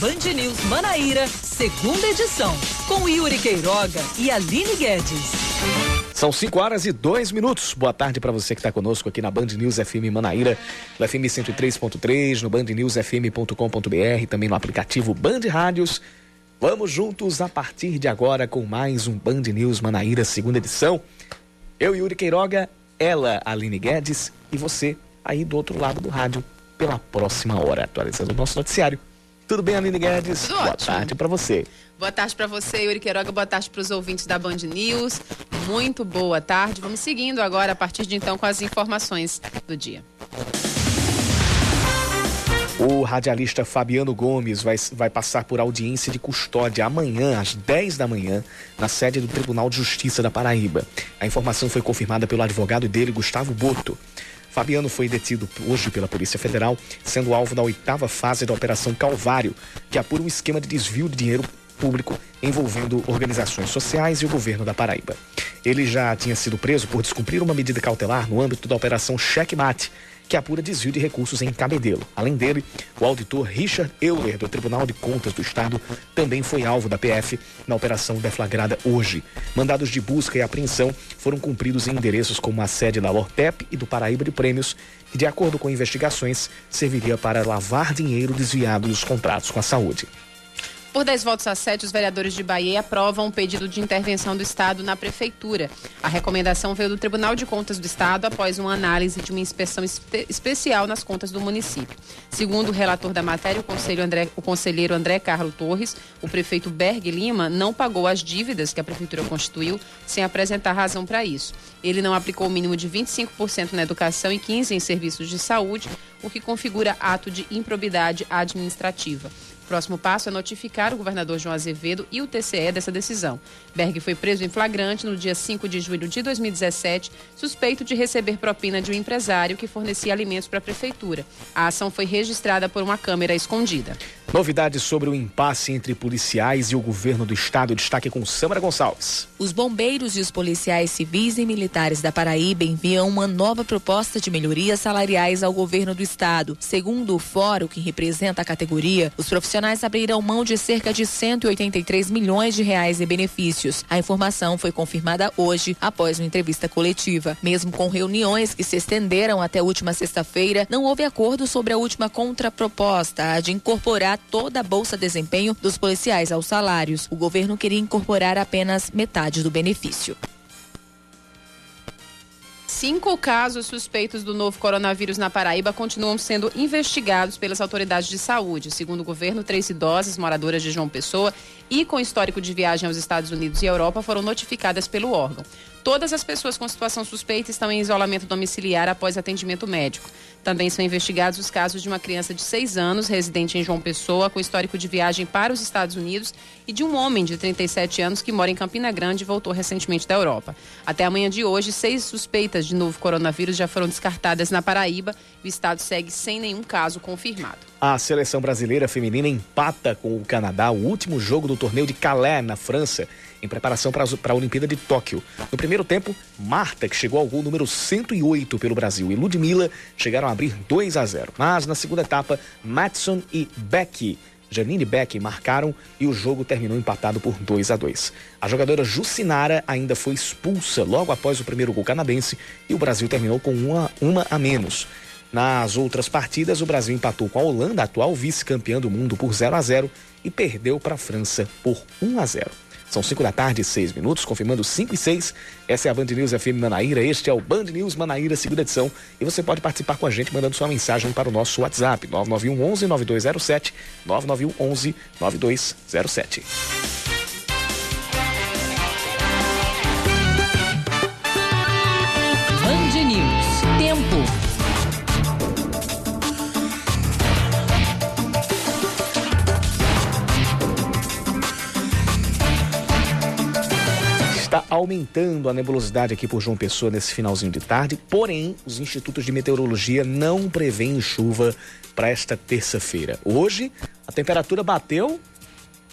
Band News Manaíra, segunda edição, com Yuri Queiroga e Aline Guedes. São 5 horas e 2 minutos. Boa tarde para você que está conosco aqui na Band News FM Manaíra, no FM 103.3, no bandnewsfm.com.br, também no aplicativo Band Rádios. Vamos juntos a partir de agora com mais um Band News Manaíra, segunda edição. Eu, Yuri Queiroga, ela, Aline Guedes e você aí do outro lado do rádio pela próxima hora, atualizando o nosso noticiário. Tudo bem, Aline Guedes? Tudo Boa ótimo. tarde para você. Boa tarde para você, Yuri Queiroga. Boa tarde para os ouvintes da Band News. Muito boa tarde. Vamos seguindo agora, a partir de então, com as informações do dia. O radialista Fabiano Gomes vai, vai passar por audiência de custódia amanhã, às 10 da manhã, na sede do Tribunal de Justiça da Paraíba. A informação foi confirmada pelo advogado dele, Gustavo Boto. Fabiano foi detido hoje pela Polícia Federal, sendo alvo da oitava fase da Operação Calvário, que apura um esquema de desvio de dinheiro público envolvendo organizações sociais e o governo da Paraíba. Ele já tinha sido preso por descumprir uma medida cautelar no âmbito da Operação Checkmate, que apura desvio de recursos em Cabedelo. Além dele, o auditor Richard Euler, do Tribunal de Contas do Estado, também foi alvo da PF na operação deflagrada hoje. Mandados de busca e apreensão foram cumpridos em endereços como a sede da Lortep e do Paraíba de Prêmios, que, de acordo com investigações, serviria para lavar dinheiro desviado dos contratos com a saúde. Por 10 votos a 7, os vereadores de Bahia aprovam o pedido de intervenção do Estado na Prefeitura. A recomendação veio do Tribunal de Contas do Estado após uma análise de uma inspeção espe especial nas contas do município. Segundo o relator da matéria, o, André, o conselheiro André Carlos Torres, o prefeito Berg Lima não pagou as dívidas que a Prefeitura constituiu sem apresentar razão para isso. Ele não aplicou o mínimo de 25% na educação e 15% em serviços de saúde, o que configura ato de improbidade administrativa. Próximo passo é notificar o governador João Azevedo e o TCE dessa decisão. Berg foi preso em flagrante no dia 5 de julho de 2017, suspeito de receber propina de um empresário que fornecia alimentos para a prefeitura. A ação foi registrada por uma câmera escondida. Novidades sobre o impasse entre policiais e o governo do estado. Destaque com Samara Gonçalves. Os bombeiros e os policiais civis e militares da Paraíba enviam uma nova proposta de melhorias salariais ao governo do estado. Segundo o fórum que representa a categoria, os profissionais abrirão mão de cerca de 183 milhões de reais em benefícios. A informação foi confirmada hoje após uma entrevista coletiva. Mesmo com reuniões que se estenderam até última sexta-feira, não houve acordo sobre a última contraproposta, a de incorporar toda a bolsa desempenho dos policiais aos salários. O governo queria incorporar apenas metade do benefício. Cinco casos suspeitos do novo coronavírus na Paraíba continuam sendo investigados pelas autoridades de saúde. Segundo o governo, três idosas moradoras de João Pessoa e com histórico de viagem aos Estados Unidos e Europa foram notificadas pelo órgão. Todas as pessoas com situação suspeita estão em isolamento domiciliar após atendimento médico. Também são investigados os casos de uma criança de 6 anos, residente em João Pessoa, com histórico de viagem para os Estados Unidos, e de um homem de 37 anos que mora em Campina Grande e voltou recentemente da Europa. Até amanhã de hoje, seis suspeitas de novo coronavírus já foram descartadas na Paraíba. O estado segue sem nenhum caso confirmado. A seleção brasileira feminina empata com o Canadá o último jogo do torneio de Calais, na França, em preparação para a Olimpíada de Tóquio. No primeiro tempo, Marta, que chegou ao gol número 108 pelo Brasil, e Ludmilla chegaram a abrir 2 a 0. Mas na segunda etapa, Matson e Becky Janine Beck marcaram e o jogo terminou empatado por 2 a 2. A jogadora Jucinara ainda foi expulsa logo após o primeiro gol canadense e o Brasil terminou com uma, uma a menos. Nas outras partidas, o Brasil empatou com a Holanda, atual vice-campeã do mundo, por 0 a 0 e perdeu para a França por 1 a 0. São 5 da tarde e 6 minutos, confirmando 5 e 6. Essa é a Band News FM Manaíra. Este é o Band News Manaíra, segunda edição. E você pode participar com a gente mandando sua mensagem para o nosso WhatsApp, 991 11 9207, 991 11 9207. Aumentando a nebulosidade aqui por João Pessoa nesse finalzinho de tarde, porém, os institutos de meteorologia não prevêem chuva para esta terça-feira. Hoje, a temperatura bateu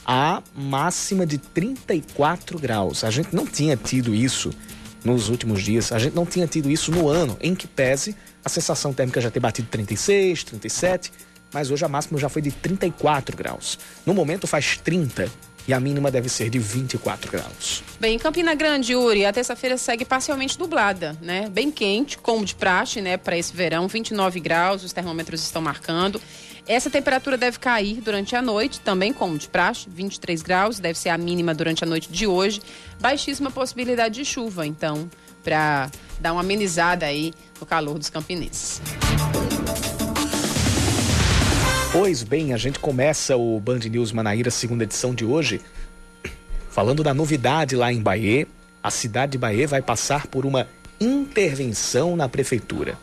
a máxima de 34 graus. A gente não tinha tido isso nos últimos dias, a gente não tinha tido isso no ano, em que pese a sensação térmica já ter batido 36, 37. mas hoje a máxima já foi de 34 graus. No momento faz 30 e a mínima deve ser de 24 graus. Bem, em Campina Grande, Yuri, a terça-feira segue parcialmente nublada, né? Bem quente, como de praxe, né, para esse verão, 29 graus, os termômetros estão marcando. Essa temperatura deve cair durante a noite, também como de praxe, 23 graus, deve ser a mínima durante a noite de hoje. Baixíssima possibilidade de chuva, então, para dar uma amenizada aí no calor dos campinenses. Pois bem, a gente começa o Band News Manaíra, segunda edição de hoje, falando da novidade lá em Bahia. A cidade de Bahia vai passar por uma intervenção na prefeitura.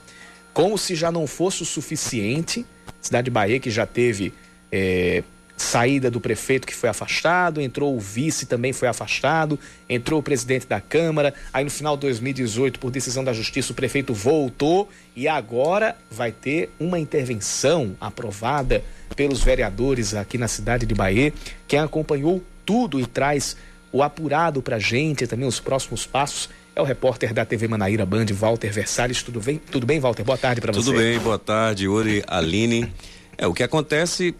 Como se já não fosse o suficiente, cidade de Bahia que já teve é, saída do prefeito que foi afastado, entrou o vice também foi afastado, entrou o presidente da Câmara, aí no final de 2018, por decisão da Justiça, o prefeito voltou e agora vai ter uma intervenção aprovada pelos vereadores aqui na cidade de Bahia. Quem acompanhou tudo e traz o apurado pra gente, também os próximos passos, é o repórter da TV Manaíra Band, Walter Versalles. Tudo bem? Tudo bem, Walter? Boa tarde para você. Tudo bem, boa tarde, Uri, Aline. É, o que acontece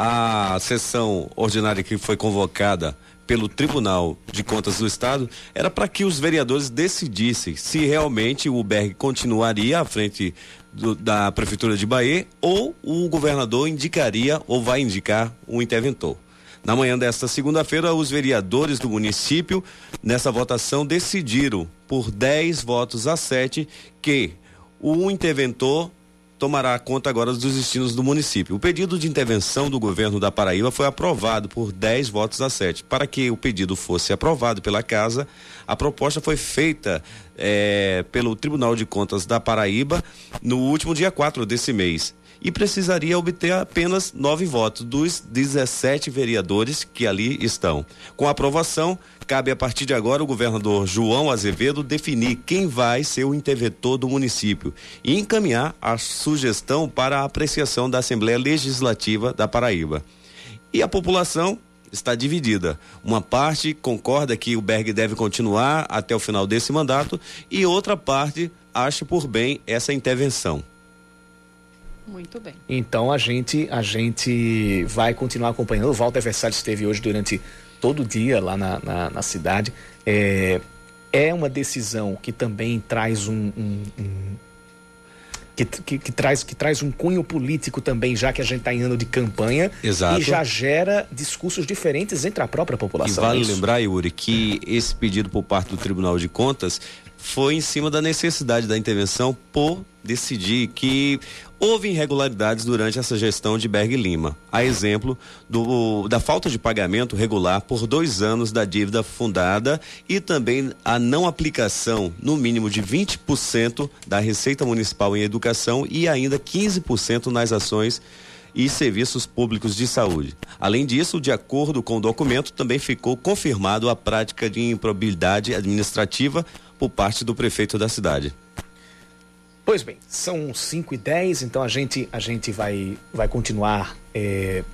a sessão ordinária que foi convocada pelo Tribunal de Contas do Estado era para que os vereadores decidissem se realmente o Berg continuaria à frente do, da Prefeitura de Bahia ou o governador indicaria ou vai indicar um interventor. Na manhã desta segunda-feira, os vereadores do município, nessa votação, decidiram, por 10 votos a 7, que o interventor tomará conta agora dos destinos do município. O pedido de intervenção do governo da Paraíba foi aprovado por 10 votos a 7. Para que o pedido fosse aprovado pela casa, a proposta foi feita é, pelo Tribunal de Contas da Paraíba no último dia 4 desse mês e precisaria obter apenas nove votos dos 17 vereadores que ali estão. Com a aprovação, cabe a partir de agora o governador João Azevedo definir quem vai ser o interventor do município e encaminhar a sugestão para a apreciação da Assembleia Legislativa da Paraíba. E a população está dividida. Uma parte concorda que o Berg deve continuar até o final desse mandato e outra parte acha por bem essa intervenção. Muito bem. Então a gente a gente vai continuar acompanhando. O Walter Versalhes esteve hoje durante todo dia lá na, na, na cidade. É, é uma decisão que também traz um, um, um que, que, que, traz, que traz um cunho político também, já que a gente está em ano de campanha. Exato. E já gera discursos diferentes entre a própria população. E vale é lembrar, Yuri, que esse pedido por parte do Tribunal de Contas foi em cima da necessidade da intervenção por decidir que houve irregularidades durante essa gestão de Berg Lima. A exemplo do, da falta de pagamento regular por dois anos da dívida fundada e também a não aplicação, no mínimo, de 20% da Receita Municipal em Educação e ainda 15% nas ações e serviços públicos de saúde. Além disso, de acordo com o documento, também ficou confirmado a prática de improbidade administrativa por parte do prefeito da cidade. Pois bem, são 5 e 10, então a gente, a gente vai, vai continuar é,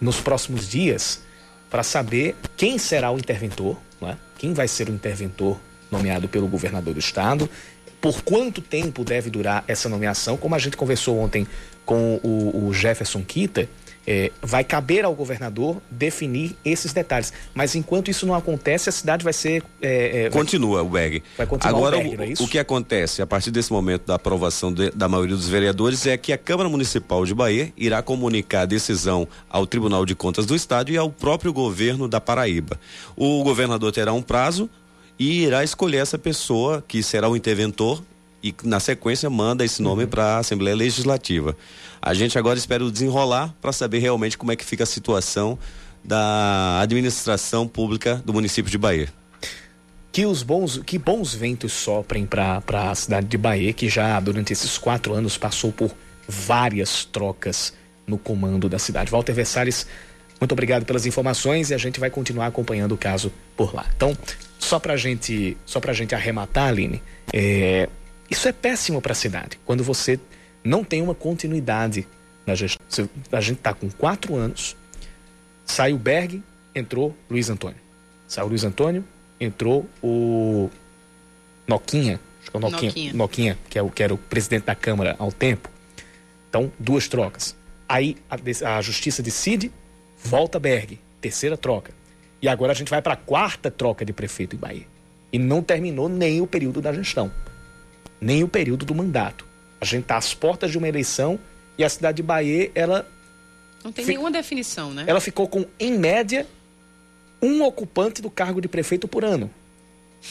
nos próximos dias para saber quem será o interventor, é? quem vai ser o interventor nomeado pelo governador do estado, por quanto tempo deve durar essa nomeação, como a gente conversou ontem com o, o Jefferson Kita, é, vai caber ao governador definir esses detalhes. Mas enquanto isso não acontece, a cidade vai ser. É, é, Continua vai, o BEG. Vai continuar Agora, o, BEG, o, o que acontece a partir desse momento da aprovação de, da maioria dos vereadores é que a Câmara Municipal de Bahia irá comunicar a decisão ao Tribunal de Contas do Estado e ao próprio governo da Paraíba. O governador terá um prazo e irá escolher essa pessoa que será o interventor e na sequência manda esse nome para a Assembleia Legislativa. A gente agora espera o desenrolar para saber realmente como é que fica a situação da administração pública do município de Bahia. Que os bons, que bons ventos soprem para a cidade de Bahia, que já durante esses quatro anos passou por várias trocas no comando da cidade. Walter Versalles, muito obrigado pelas informações e a gente vai continuar acompanhando o caso por lá. Então, só para gente, só gente arrematar, Aline, é, isso é péssimo para a cidade. Quando você não tem uma continuidade na gestão. A gente está com quatro anos, saiu Berg, entrou Luiz Antônio. Saiu Luiz Antônio, entrou o Noquinha, acho que é o Noquinha, Noquinha. Noquinha que, é o, que era o presidente da Câmara ao tempo. Então, duas trocas. Aí a, a justiça decide, volta Berg, terceira troca. E agora a gente vai para a quarta troca de prefeito em Bahia. E não terminou nem o período da gestão, nem o período do mandato. A gente está às portas de uma eleição e a cidade de Bahia, ela. Não tem nenhuma definição, né? Ela ficou com, em média, um ocupante do cargo de prefeito por ano.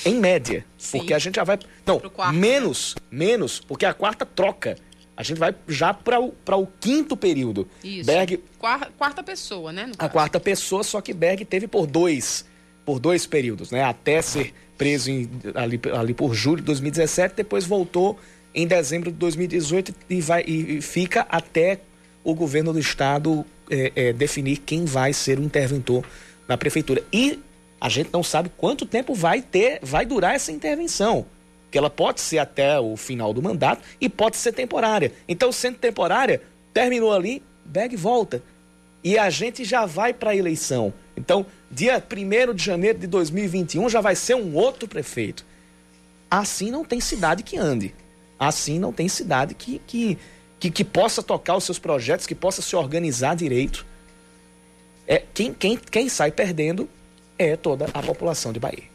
Em média. Sim. Porque a gente já vai. Não, quarto, menos, né? menos, porque a quarta troca. A gente vai já para o, o quinto período. Isso. Berg, quarta, quarta pessoa, né? a quarta pessoa, só que Berg teve por dois, por dois períodos, né? Até ser preso em, ali, ali por julho de 2017, depois voltou em dezembro de 2018 e, vai, e, fica até o governo do estado é, é, definir quem vai ser o interventor na prefeitura. E a gente não sabe quanto tempo vai ter, vai durar essa intervenção. Que ela pode ser até o final do mandato e pode ser temporária. Então, sendo temporária, terminou ali, Beg volta. E a gente já vai para a eleição. Então, dia 1 de janeiro de 2021 já vai ser um outro prefeito. Assim não tem cidade que ande. Assim não tem cidade que, que, que, que possa tocar os seus projetos, que possa se organizar direito. É, quem, quem, quem sai perdendo é toda a população de Bahia.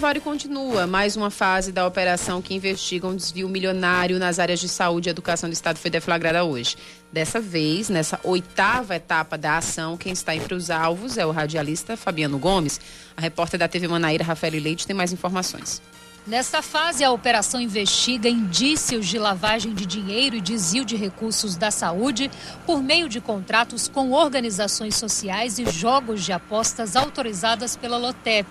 Calvário continua. Mais uma fase da operação que investiga um desvio milionário nas áreas de saúde e educação do Estado foi deflagrada hoje. Dessa vez, nessa oitava etapa da ação, quem está entre os alvos é o radialista Fabiano Gomes. A repórter da TV Manaíra, Rafael Leite, tem mais informações. Nesta fase, a operação investiga indícios de lavagem de dinheiro e desvio de recursos da saúde por meio de contratos com organizações sociais e jogos de apostas autorizadas pela LOTEP,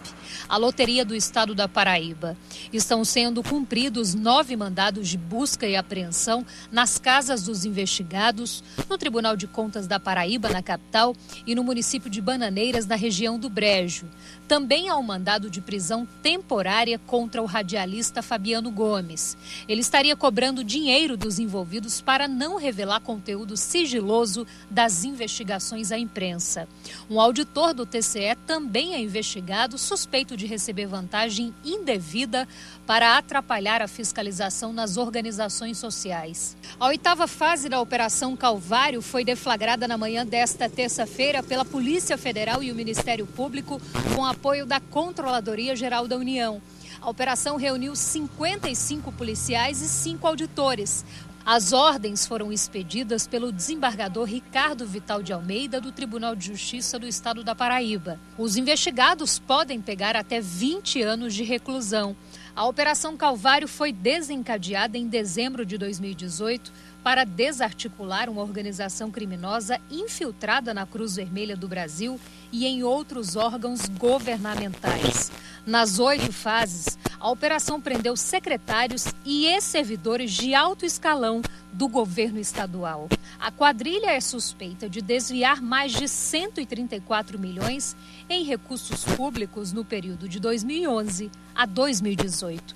a Loteria do Estado da Paraíba. Estão sendo cumpridos nove mandados de busca e apreensão nas casas dos investigados, no Tribunal de Contas da Paraíba, na capital, e no município de Bananeiras, na região do Brejo. Também há um mandado de prisão temporária contra o radialista Fabiano Gomes. Ele estaria cobrando dinheiro dos envolvidos para não revelar conteúdo sigiloso das investigações à imprensa. Um auditor do TCE também é investigado, suspeito de receber vantagem indevida para atrapalhar a fiscalização nas organizações sociais. A oitava fase da Operação Calvário foi deflagrada na manhã desta terça-feira pela Polícia Federal e o Ministério Público com apoio da Controladoria Geral da União. A operação reuniu 55 policiais e cinco auditores. As ordens foram expedidas pelo desembargador Ricardo Vital de Almeida, do Tribunal de Justiça do Estado da Paraíba. Os investigados podem pegar até 20 anos de reclusão. A Operação Calvário foi desencadeada em dezembro de 2018 para desarticular uma organização criminosa infiltrada na Cruz Vermelha do Brasil e em outros órgãos governamentais. Nas oito fases, a operação prendeu secretários e ex-servidores de alto escalão do governo estadual. A quadrilha é suspeita de desviar mais de 134 milhões em recursos públicos no período de 2011 a 2018.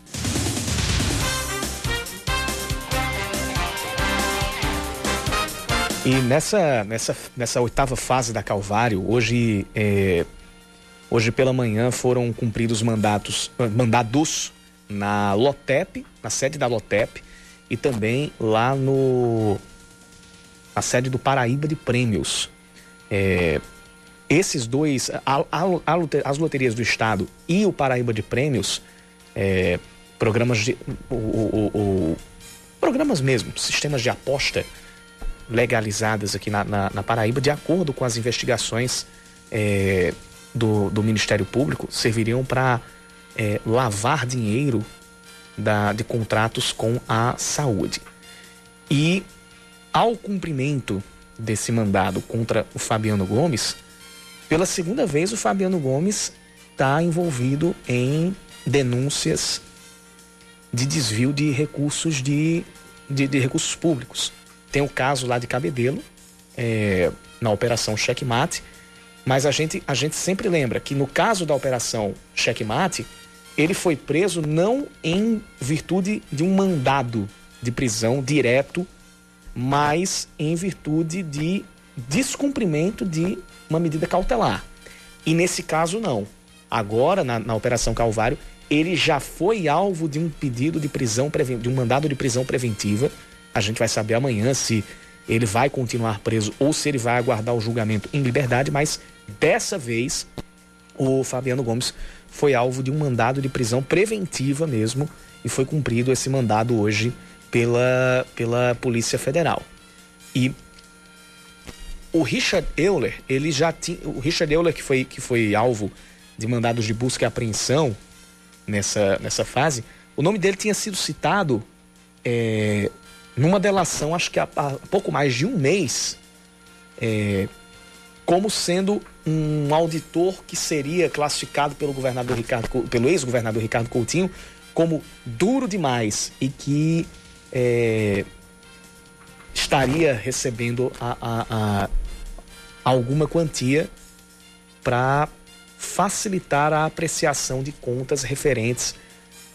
E nessa, nessa, nessa oitava fase da Calvário, hoje, é, hoje pela manhã foram cumpridos mandatos, mandados na Lotep, na sede da Lotep, e também lá no na sede do Paraíba de Prêmios. É, esses dois, a, a, as loterias do Estado e o Paraíba de Prêmios, é, programas de. O, o, o, programas mesmo, sistemas de aposta legalizadas aqui na, na, na Paraíba, de acordo com as investigações é, do, do Ministério Público, serviriam para é, lavar dinheiro da, de contratos com a saúde. E ao cumprimento desse mandado contra o Fabiano Gomes, pela segunda vez o Fabiano Gomes está envolvido em denúncias de desvio de recursos de, de, de recursos públicos. Tem o caso lá de Cabedelo, é, na Operação Checkmate, mas a gente, a gente sempre lembra que no caso da Operação Checkmate, ele foi preso não em virtude de um mandado de prisão direto, mas em virtude de descumprimento de uma medida cautelar. E nesse caso, não. Agora, na, na Operação Calvário, ele já foi alvo de um pedido de prisão, de um mandado de prisão preventiva. A gente vai saber amanhã se ele vai continuar preso ou se ele vai aguardar o julgamento em liberdade, mas dessa vez o Fabiano Gomes foi alvo de um mandado de prisão preventiva mesmo e foi cumprido esse mandado hoje pela, pela Polícia Federal. E o Richard Euler, ele já tinha. O Richard Euler, que foi, que foi alvo de mandados de busca e apreensão nessa, nessa fase, o nome dele tinha sido citado é, numa delação, acho que há, há, pouco mais de um mês, é, como sendo um auditor que seria classificado pelo governador Ricardo, pelo ex-governador Ricardo Coutinho como duro demais e que é, estaria recebendo a, a, a alguma quantia para facilitar a apreciação de contas referentes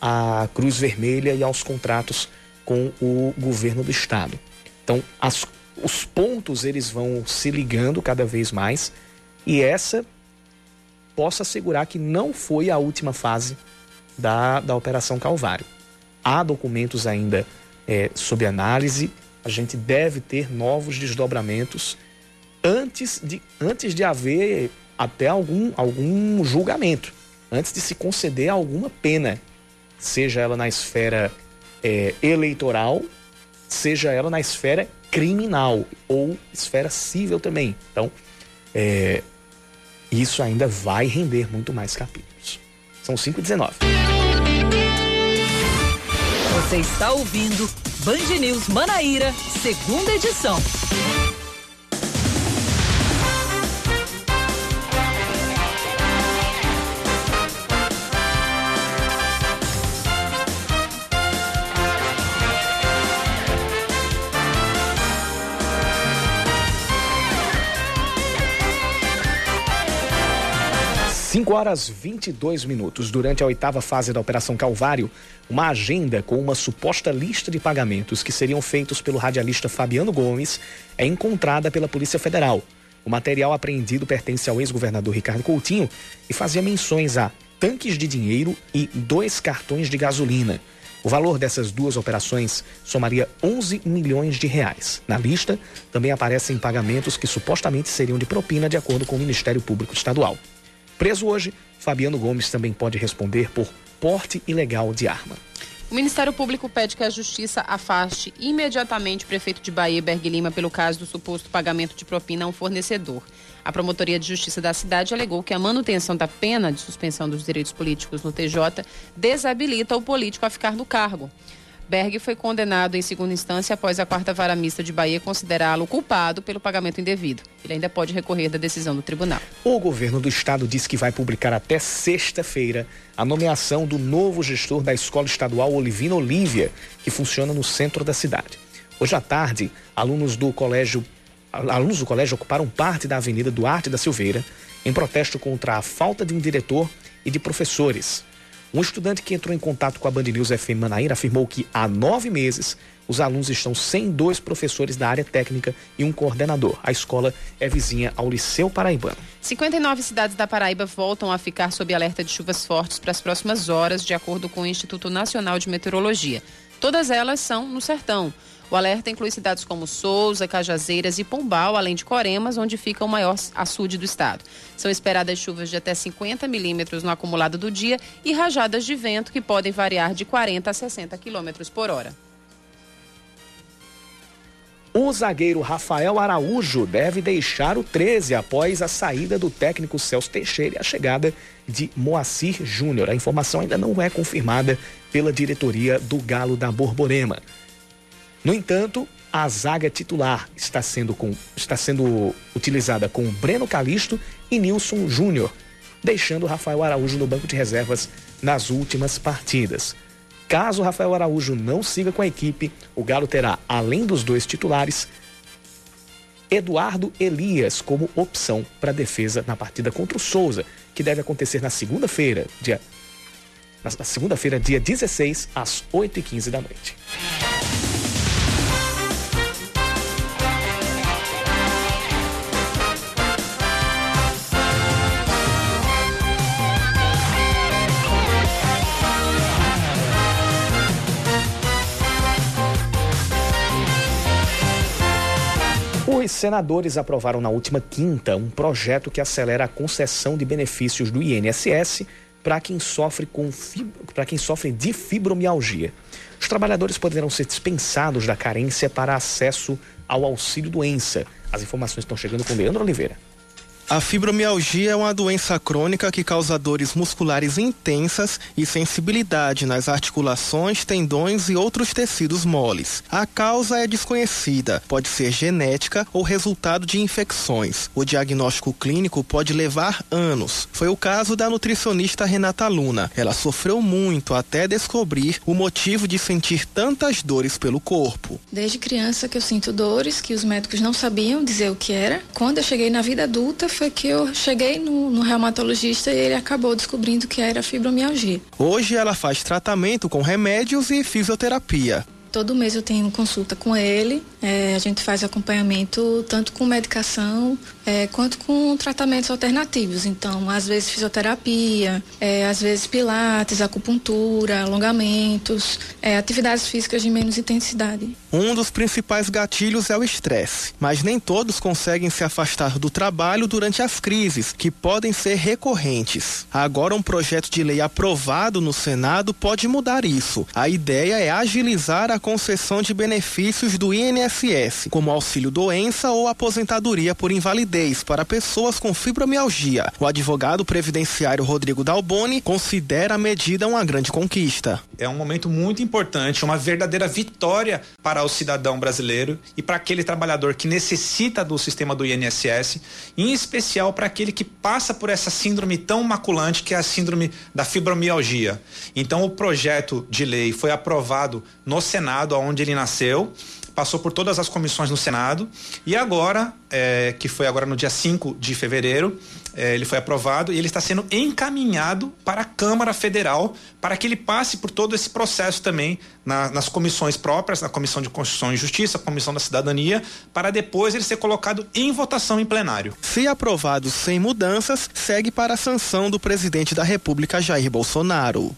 à Cruz Vermelha e aos contratos com o governo do estado. Então, as, os pontos eles vão se ligando cada vez mais e essa posso assegurar que não foi a última fase da, da Operação Calvário. Há documentos ainda é, sob análise, a gente deve ter novos desdobramentos antes de, antes de haver até algum, algum julgamento, antes de se conceder alguma pena, seja ela na esfera é, eleitoral, seja ela na esfera criminal ou esfera civil também. Então, é, isso ainda vai render muito mais capítulos. São 5 e 19. Você está ouvindo Band News Manaíra, segunda edição. 5 horas 22 minutos. Durante a oitava fase da Operação Calvário, uma agenda com uma suposta lista de pagamentos que seriam feitos pelo radialista Fabiano Gomes é encontrada pela Polícia Federal. O material apreendido pertence ao ex-governador Ricardo Coutinho e fazia menções a tanques de dinheiro e dois cartões de gasolina. O valor dessas duas operações somaria 11 milhões de reais. Na lista também aparecem pagamentos que supostamente seriam de propina, de acordo com o Ministério Público Estadual. Preso hoje, Fabiano Gomes também pode responder por porte ilegal de arma. O Ministério Público pede que a Justiça afaste imediatamente o prefeito de Bahia, Berg Lima, pelo caso do suposto pagamento de propina a um fornecedor. A Promotoria de Justiça da cidade alegou que a manutenção da pena de suspensão dos direitos políticos no TJ desabilita o político a ficar no cargo. Berg foi condenado em segunda instância após a quarta vara mista de Bahia considerá-lo culpado pelo pagamento indevido. Ele ainda pode recorrer da decisão do tribunal. O governo do estado disse que vai publicar até sexta-feira a nomeação do novo gestor da Escola Estadual Olivina Olívia, que funciona no centro da cidade. Hoje à tarde, alunos do colégio alunos do colégio ocuparam parte da Avenida Duarte da Silveira em protesto contra a falta de um diretor e de professores. Um estudante que entrou em contato com a Band News FM Manaíra afirmou que há nove meses os alunos estão sem dois professores da área técnica e um coordenador. A escola é vizinha ao Liceu Paraibano. 59 cidades da Paraíba voltam a ficar sob alerta de chuvas fortes para as próximas horas, de acordo com o Instituto Nacional de Meteorologia. Todas elas são no sertão. O alerta inclui cidades como Souza, Cajazeiras e Pombal, além de Coremas, onde fica o maior açude do estado. São esperadas chuvas de até 50 milímetros no acumulado do dia e rajadas de vento que podem variar de 40 a 60 quilômetros por hora. O zagueiro Rafael Araújo deve deixar o 13 após a saída do técnico Celso Teixeira e a chegada de Moacir Júnior. A informação ainda não é confirmada pela diretoria do Galo da Borborema. No entanto, a zaga titular está sendo, com, está sendo utilizada com Breno Calisto e Nilson Júnior, deixando Rafael Araújo no banco de reservas nas últimas partidas. Caso Rafael Araújo não siga com a equipe, o Galo terá, além dos dois titulares, Eduardo Elias como opção para defesa na partida contra o Souza, que deve acontecer na segunda-feira, dia na segunda-feira, dia 16, às 8h15 da noite. Senadores aprovaram na última quinta um projeto que acelera a concessão de benefícios do INSS para quem sofre com para quem sofre de fibromialgia. Os trabalhadores poderão ser dispensados da carência para acesso ao auxílio doença. As informações estão chegando com Leandro Oliveira. A fibromialgia é uma doença crônica que causa dores musculares intensas e sensibilidade nas articulações, tendões e outros tecidos moles. A causa é desconhecida, pode ser genética ou resultado de infecções. O diagnóstico clínico pode levar anos. Foi o caso da nutricionista Renata Luna. Ela sofreu muito até descobrir o motivo de sentir tantas dores pelo corpo. Desde criança que eu sinto dores que os médicos não sabiam dizer o que era. Quando eu cheguei na vida adulta, foi que eu cheguei no, no reumatologista e ele acabou descobrindo que era fibromialgia. Hoje ela faz tratamento com remédios e fisioterapia. Todo mês eu tenho consulta com ele. É, a gente faz acompanhamento tanto com medicação é, quanto com tratamentos alternativos. Então, às vezes fisioterapia, é, às vezes pilates, acupuntura, alongamentos, é, atividades físicas de menos intensidade. Um dos principais gatilhos é o estresse, mas nem todos conseguem se afastar do trabalho durante as crises, que podem ser recorrentes. Agora, um projeto de lei aprovado no Senado pode mudar isso. A ideia é agilizar a concessão de benefícios do INSS, como auxílio doença ou aposentadoria por invalidez para pessoas com fibromialgia. O advogado previdenciário Rodrigo Dalboni considera a medida uma grande conquista. É um momento muito importante, uma verdadeira vitória para o cidadão brasileiro e para aquele trabalhador que necessita do sistema do INSS, em especial para aquele que passa por essa síndrome tão maculante que é a síndrome da fibromialgia. Então, o projeto de lei foi aprovado no Senado, onde ele nasceu, passou por todas as comissões no Senado e agora, é, que foi agora no dia 5 de fevereiro, é, ele foi aprovado e ele está sendo encaminhado para a Câmara Federal para que ele passe por todo esse processo também na, nas comissões próprias, na Comissão de Constituição e Justiça, Comissão da Cidadania, para depois ele ser colocado em votação em plenário. Se aprovado sem mudanças, segue para a sanção do presidente da República Jair Bolsonaro.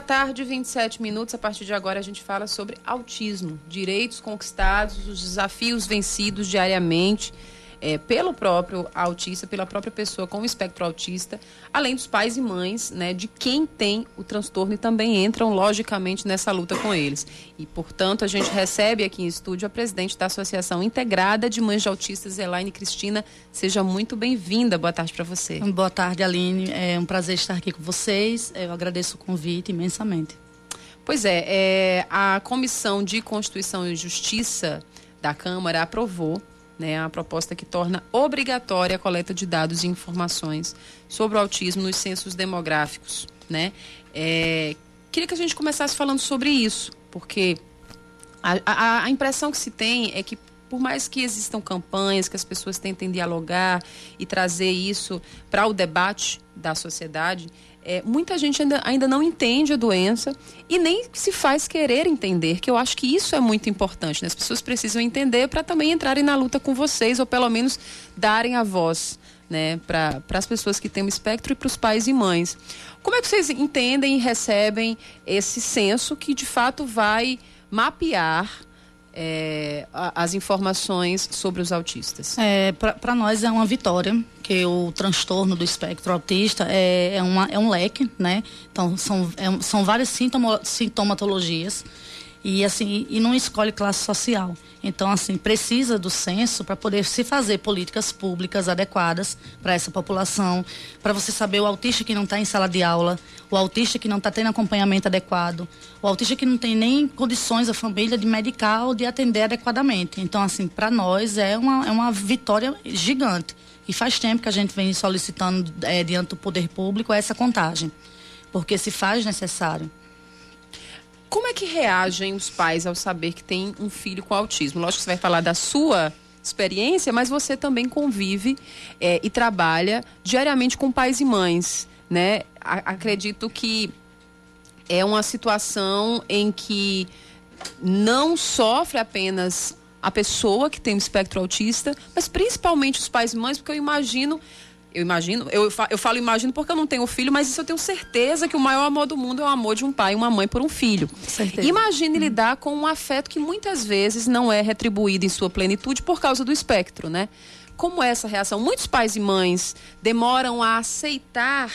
Tarde, 27 minutos. A partir de agora, a gente fala sobre autismo, direitos conquistados, os desafios vencidos diariamente é, pelo próprio autista, pela própria pessoa com o espectro autista, além dos pais e mães, né, de quem tem o transtorno e também entram logicamente nessa luta com eles. E, portanto, a gente recebe aqui em estúdio a presidente da Associação Integrada de Mães de Autistas, Elaine Cristina. Seja muito bem-vinda. Boa tarde para você. Boa tarde, Aline. É um prazer estar aqui com vocês. Eu agradeço o convite imensamente. Pois é, é a Comissão de Constituição e Justiça da Câmara aprovou né, a proposta que torna obrigatória a coleta de dados e informações sobre o autismo nos censos demográficos. Né? É, queria que a gente começasse falando sobre isso, porque a, a, a impressão que se tem é que por mais que existam campanhas, que as pessoas tentem dialogar e trazer isso para o debate da sociedade, é, muita gente ainda, ainda não entende a doença e nem se faz querer entender, que eu acho que isso é muito importante. Né? As pessoas precisam entender para também entrarem na luta com vocês, ou pelo menos darem a voz né, para as pessoas que têm o espectro e para os pais e mães. Como é que vocês entendem e recebem esse censo que de fato vai mapear é, as informações sobre os autistas? É, Para nós é uma vitória, que o transtorno do espectro autista é, é, uma, é um leque, né? Então, são, é, são várias sintoma, sintomatologias e assim e não escolhe classe social. Então assim precisa do censo para poder se fazer políticas públicas adequadas para essa população, para você saber o autista que não está em sala de aula, o autista que não está tendo acompanhamento adequado, o autista que não tem nem condições a família de medicar ou de atender adequadamente. Então assim para nós é uma é uma vitória gigante e faz tempo que a gente vem solicitando é, diante do poder público essa contagem, porque se faz necessário. Como é que reagem os pais ao saber que tem um filho com autismo? Lógico que você vai falar da sua experiência, mas você também convive é, e trabalha diariamente com pais e mães, né? A acredito que é uma situação em que não sofre apenas a pessoa que tem um espectro autista, mas principalmente os pais e mães, porque eu imagino eu imagino, eu, eu falo imagino porque eu não tenho filho, mas isso eu tenho certeza que o maior amor do mundo é o amor de um pai e uma mãe por um filho. Certeza. Imagine lidar com um afeto que muitas vezes não é retribuído em sua plenitude por causa do espectro, né? Como é essa reação? Muitos pais e mães demoram a aceitar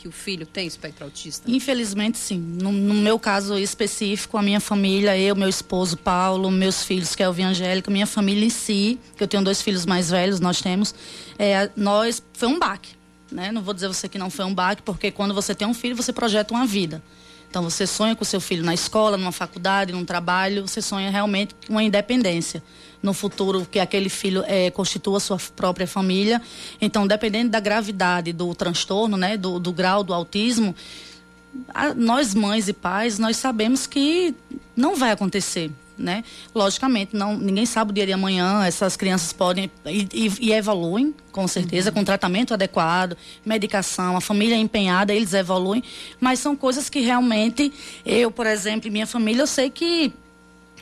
que o filho tem espectro autista? Infelizmente, sim. No, no, meu caso específico, a minha família, eu, meu esposo Paulo, meus filhos, Kelvin e Angélica, minha família em si, que eu tenho dois filhos mais velhos, nós temos, é, nós, foi um baque. Né? Não vou dizer você que não foi um baque, porque quando você tem um filho, você projeta uma vida. Então você sonha com seu filho na escola, numa faculdade, num trabalho, você sonha realmente com uma independência no futuro que aquele filho é, constitua sua própria família. Então, dependendo da gravidade do transtorno, né, do, do grau do autismo, a, nós mães e pais nós sabemos que não vai acontecer. Né? Logicamente, não, ninguém sabe o dia de amanhã, essas crianças podem e, e, e evoluem, com certeza, uhum. com tratamento adequado, medicação, a família é empenhada, eles evoluem, mas são coisas que realmente, eu, por exemplo, e minha família, eu sei que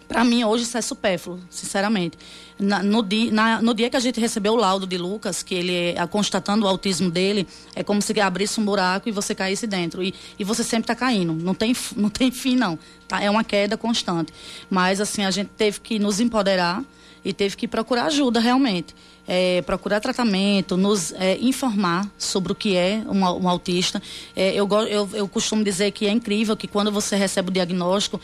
para mim, hoje, isso é supérfluo, sinceramente. Na, no, dia, na, no, dia que a gente recebeu o laudo de Lucas, que ele é constatando o autismo dele, é como se abrisse um buraco e você caísse dentro. E, e você sempre está caindo. Não tem, não tem fim, não. Tá? É uma queda constante. Mas, assim, a gente teve que nos empoderar e teve que procurar ajuda, realmente é, procurar tratamento, nos é, informar sobre o que é um, um autista. É, eu, eu, eu costumo dizer que é incrível que quando você recebe o diagnóstico,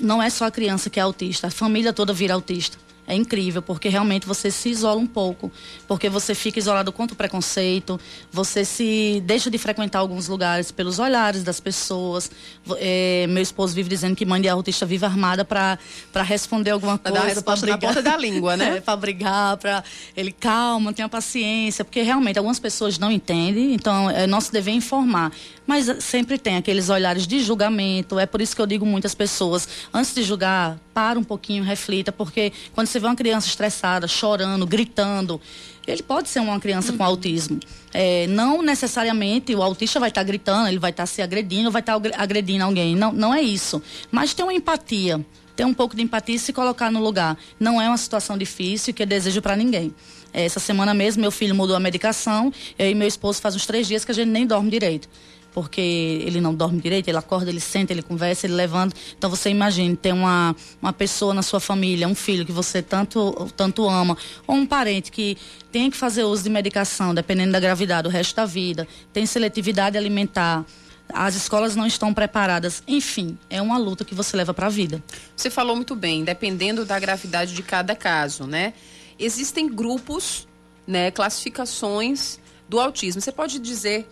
não é só a criança que é autista, a família toda vira autista é incrível, porque realmente você se isola um pouco, porque você fica isolado contra o preconceito, você se deixa de frequentar alguns lugares pelos olhares das pessoas. É, meu esposo vive dizendo que mãe de autista vive armada para responder alguma coisa. Dar a resposta na ponta da língua, né? É, para brigar, para ele calma, tenha paciência, porque realmente algumas pessoas não entendem, então é nosso dever informar. Mas sempre tem aqueles olhares de julgamento, é por isso que eu digo muitas pessoas, antes de julgar, para um pouquinho, reflita, porque quando você vê uma criança estressada, chorando, gritando, ele pode ser uma criança uhum. com autismo. É, não necessariamente o autista vai estar gritando, ele vai estar se agredindo, vai estar agredindo alguém. Não, não é isso. Mas tem uma empatia, ter um pouco de empatia e se colocar no lugar. Não é uma situação difícil que eu desejo para ninguém. Essa semana mesmo, meu filho mudou a medicação, eu e meu esposo faz uns três dias que a gente nem dorme direito porque ele não dorme direito, ele acorda, ele senta, ele conversa, ele levanta. Então você imagine ter uma, uma pessoa na sua família, um filho que você tanto, tanto ama, ou um parente que tem que fazer uso de medicação, dependendo da gravidade, o resto da vida, tem seletividade alimentar. As escolas não estão preparadas. Enfim, é uma luta que você leva para a vida. Você falou muito bem, dependendo da gravidade de cada caso, né? Existem grupos, né, classificações do autismo. Você pode dizer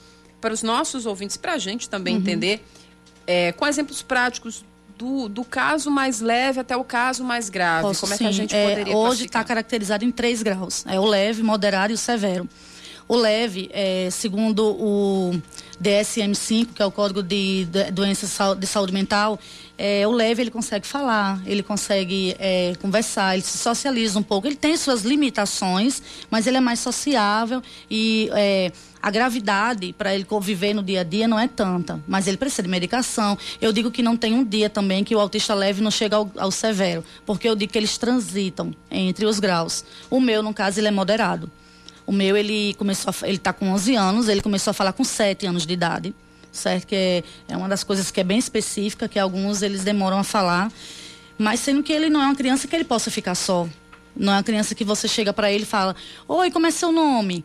para os nossos ouvintes, para a gente também uhum. entender, é, com exemplos práticos do, do caso mais leve até o caso mais grave. Posso, Como é sim. que a gente é, poderia Hoje está caracterizado em três graus. É o leve, moderado e o severo. O leve, é, segundo o DSM-5, que é o Código de, Doenças de Saúde Mental, é, o leve ele consegue falar, ele consegue é, conversar, ele se socializa um pouco. Ele tem suas limitações, mas ele é mais sociável e é, a gravidade para ele conviver no dia a dia não é tanta, mas ele precisa de medicação. Eu digo que não tem um dia também que o autista leve não chega ao, ao severo, porque eu digo que eles transitam entre os graus. O meu, no caso, ele é moderado. O meu, ele começou a, ele está com 11 anos, ele começou a falar com 7 anos de idade, certo? Que é, é uma das coisas que é bem específica, que alguns eles demoram a falar, mas sendo que ele não é uma criança que ele possa ficar só. Não é uma criança que você chega para ele e fala: Oi, como é seu nome?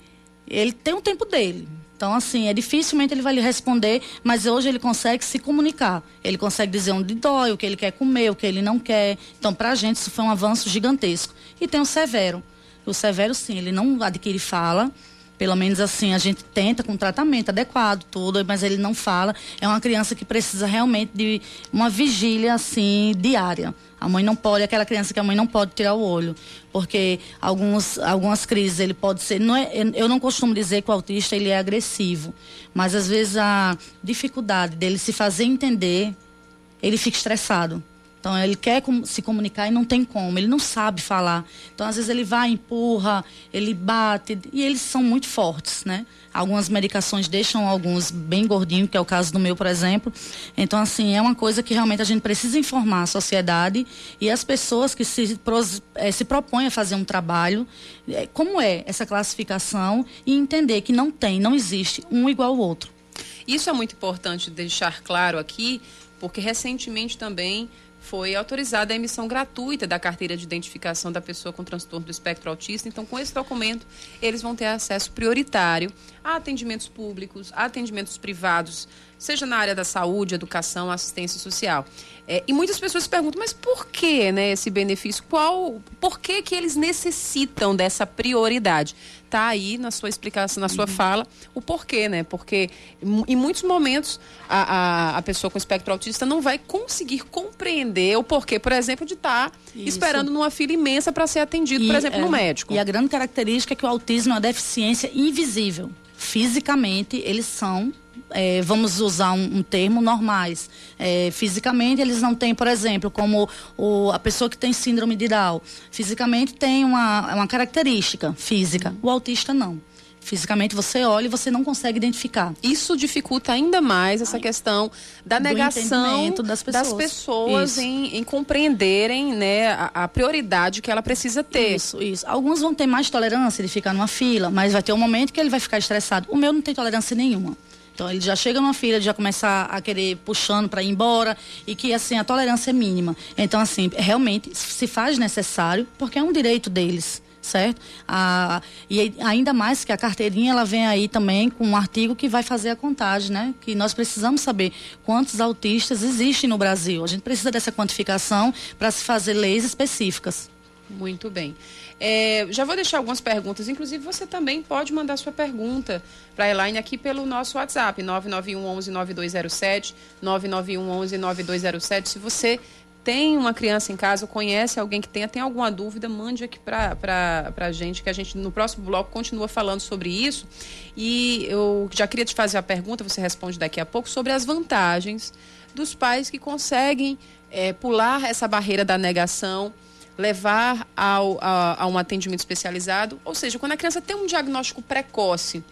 ele tem um tempo dele. Então, assim, é dificilmente ele vai lhe responder, mas hoje ele consegue se comunicar. Ele consegue dizer onde dói, o que ele quer comer, o que ele não quer. Então, para a gente, isso foi um avanço gigantesco. E tem o severo. O severo, sim, ele não adquire fala, pelo menos assim, a gente tenta com tratamento adequado, tudo, mas ele não fala. É uma criança que precisa realmente de uma vigília, assim, diária. A mãe não pode, aquela criança que a mãe não pode tirar o olho, porque alguns, algumas crises ele pode ser, não é, eu não costumo dizer que o autista ele é agressivo, mas às vezes a dificuldade dele se fazer entender, ele fica estressado. Então ele quer se comunicar e não tem como, ele não sabe falar. Então às vezes ele vai, empurra, ele bate e eles são muito fortes, né? Algumas medicações deixam alguns bem gordinhos, que é o caso do meu, por exemplo. Então assim, é uma coisa que realmente a gente precisa informar a sociedade e as pessoas que se, eh, se propõem a fazer um trabalho, eh, como é essa classificação e entender que não tem, não existe um igual ao outro. Isso é muito importante deixar claro aqui, porque recentemente também foi autorizada a emissão gratuita da carteira de identificação da pessoa com transtorno do espectro autista. Então, com esse documento, eles vão ter acesso prioritário a atendimentos públicos, a atendimentos privados, seja na área da saúde, educação, assistência social. É, e muitas pessoas se perguntam, mas por que né, esse benefício? Qual, por que, que eles necessitam dessa prioridade? Está aí na sua explicação, na sua uhum. fala, o porquê, né? Porque em muitos momentos a, a, a, pessoa com espectro autista não vai conseguir compreender o porquê, por exemplo, de estar tá esperando numa fila imensa para ser atendido, e, por exemplo, é, no médico. E a grande característica é que o autismo é uma deficiência invisível. Fisicamente, eles são é, vamos usar um, um termo, normais. É, fisicamente, eles não têm, por exemplo, como o, a pessoa que tem síndrome de Down. Fisicamente tem uma, uma característica física. O autista não. Fisicamente você olha e você não consegue identificar. Isso dificulta ainda mais essa Ai, questão da negação das pessoas, das pessoas em, em, compreenderem né, a, a, prioridade que ela precisa ter. Isso, isso. Alguns vão ter mais tolerância de ficar numa fila, mas vai ter um momento que ele vai ficar estressado. O meu não tem tolerância nenhuma. Então ele já chega numa fila, já começa a querer puxando para ir embora e que assim a tolerância é mínima. Então assim, realmente se faz necessário porque é um direito deles certo? E ainda mais que a carteirinha ela vem aí também com um artigo que vai fazer a contagem, né? Que nós precisamos saber quantos autistas existem no Brasil. A gente precisa dessa quantificação para se fazer leis específicas. Muito bem. É, já vou deixar algumas perguntas, inclusive você também pode mandar sua pergunta para a Elaine aqui pelo nosso WhatsApp, 991 11 9207, 991 11 9207. Se você tem uma criança em casa, conhece alguém que tenha, tem alguma dúvida, mande aqui para a gente, que a gente no próximo bloco continua falando sobre isso. E eu já queria te fazer a pergunta, você responde daqui a pouco, sobre as vantagens dos pais que conseguem é, pular essa barreira da negação levar ao, a, a um atendimento especializado. Ou seja, quando a criança tem um diagnóstico precoce,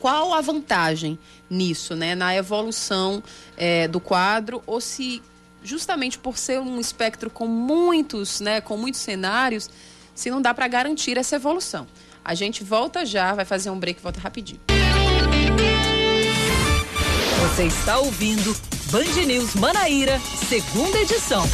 qual a vantagem nisso, né? Na evolução é, do quadro, ou se justamente por ser um espectro com muitos, né, com muitos cenários, se não dá para garantir essa evolução. A gente volta já, vai fazer um break, volta rapidinho. Você está ouvindo Band News Manaíra, segunda edição.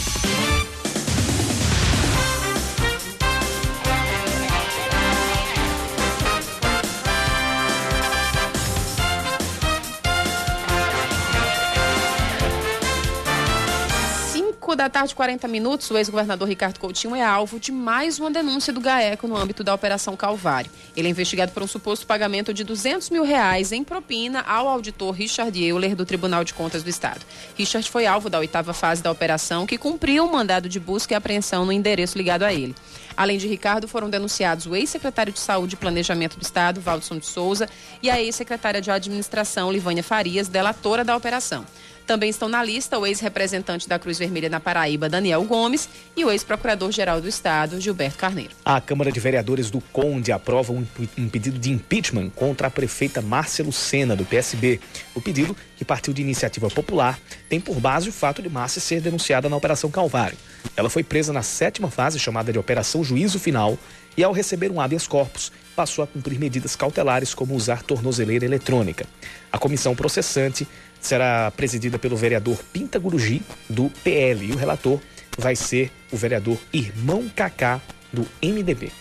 5 da tarde, 40 minutos, o ex-governador Ricardo Coutinho é alvo de mais uma denúncia do GAECO no âmbito da Operação Calvário. Ele é investigado por um suposto pagamento de 200 mil reais em propina ao auditor Richard Euler do Tribunal de Contas do Estado. Richard foi alvo da oitava fase da operação, que cumpriu o mandado de busca e apreensão no endereço ligado a ele. Além de Ricardo, foram denunciados o ex-secretário de Saúde e Planejamento do Estado, Valdson de Souza, e a ex-secretária de Administração, Livânia Farias, delatora da operação. Também estão na lista o ex-representante da Cruz Vermelha na Paraíba, Daniel Gomes, e o ex-procurador-geral do Estado, Gilberto Carneiro. A Câmara de Vereadores do Conde aprova um, pedido de impeachment contra a prefeita Márcia Lucena, do PSB. O pedido, que partiu de iniciativa popular, tem por base o fato de Márcia ser denunciada na Operação Calvário. Ela foi presa na sétima fase, chamada de Operação Juízo Final, e ao receber um habeas corpus, passou a cumprir medidas cautelares como usar tornozeleira eletrônica. A comissão processante será presidida pelo vereador Pinta Guruji, do PL, e o relator vai ser o vereador Irmão Cacá, do MDB.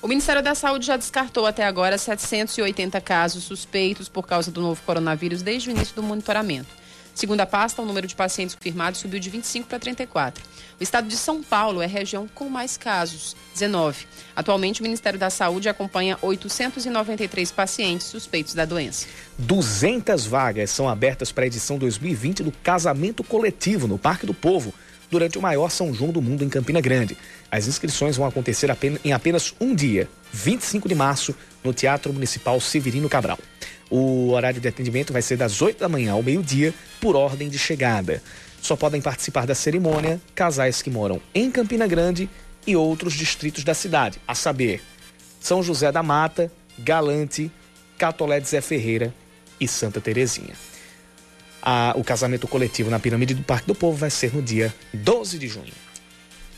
O Ministério da Saúde já descartou até agora 780 casos suspeitos por causa do novo coronavírus desde o início do monitoramento. Segundo a pasta, o número de pacientes confirmados subiu de 25 para 34. O estado de São Paulo é a região com mais casos, 19. Atualmente, o Ministério da Saúde acompanha 893 pacientes suspeitos da doença. 200 vagas são abertas para a edição 2020 do Casamento Coletivo no Parque do Povo durante o maior São João do mundo em Campina Grande. As inscrições vão acontecer em apenas um dia, 25 de março, no Teatro Municipal Severino Cabral. O horário de atendimento vai ser das 8 da manhã ao meio-dia, por ordem de chegada. Só podem participar da cerimônia casais que moram em Campina Grande e outros distritos da cidade, a saber, São José da Mata, Galante, Catolé de Zé Ferreira e Santa Terezinha. A, o casamento coletivo na Pirâmide do Parque do Povo vai ser no dia 12 de junho.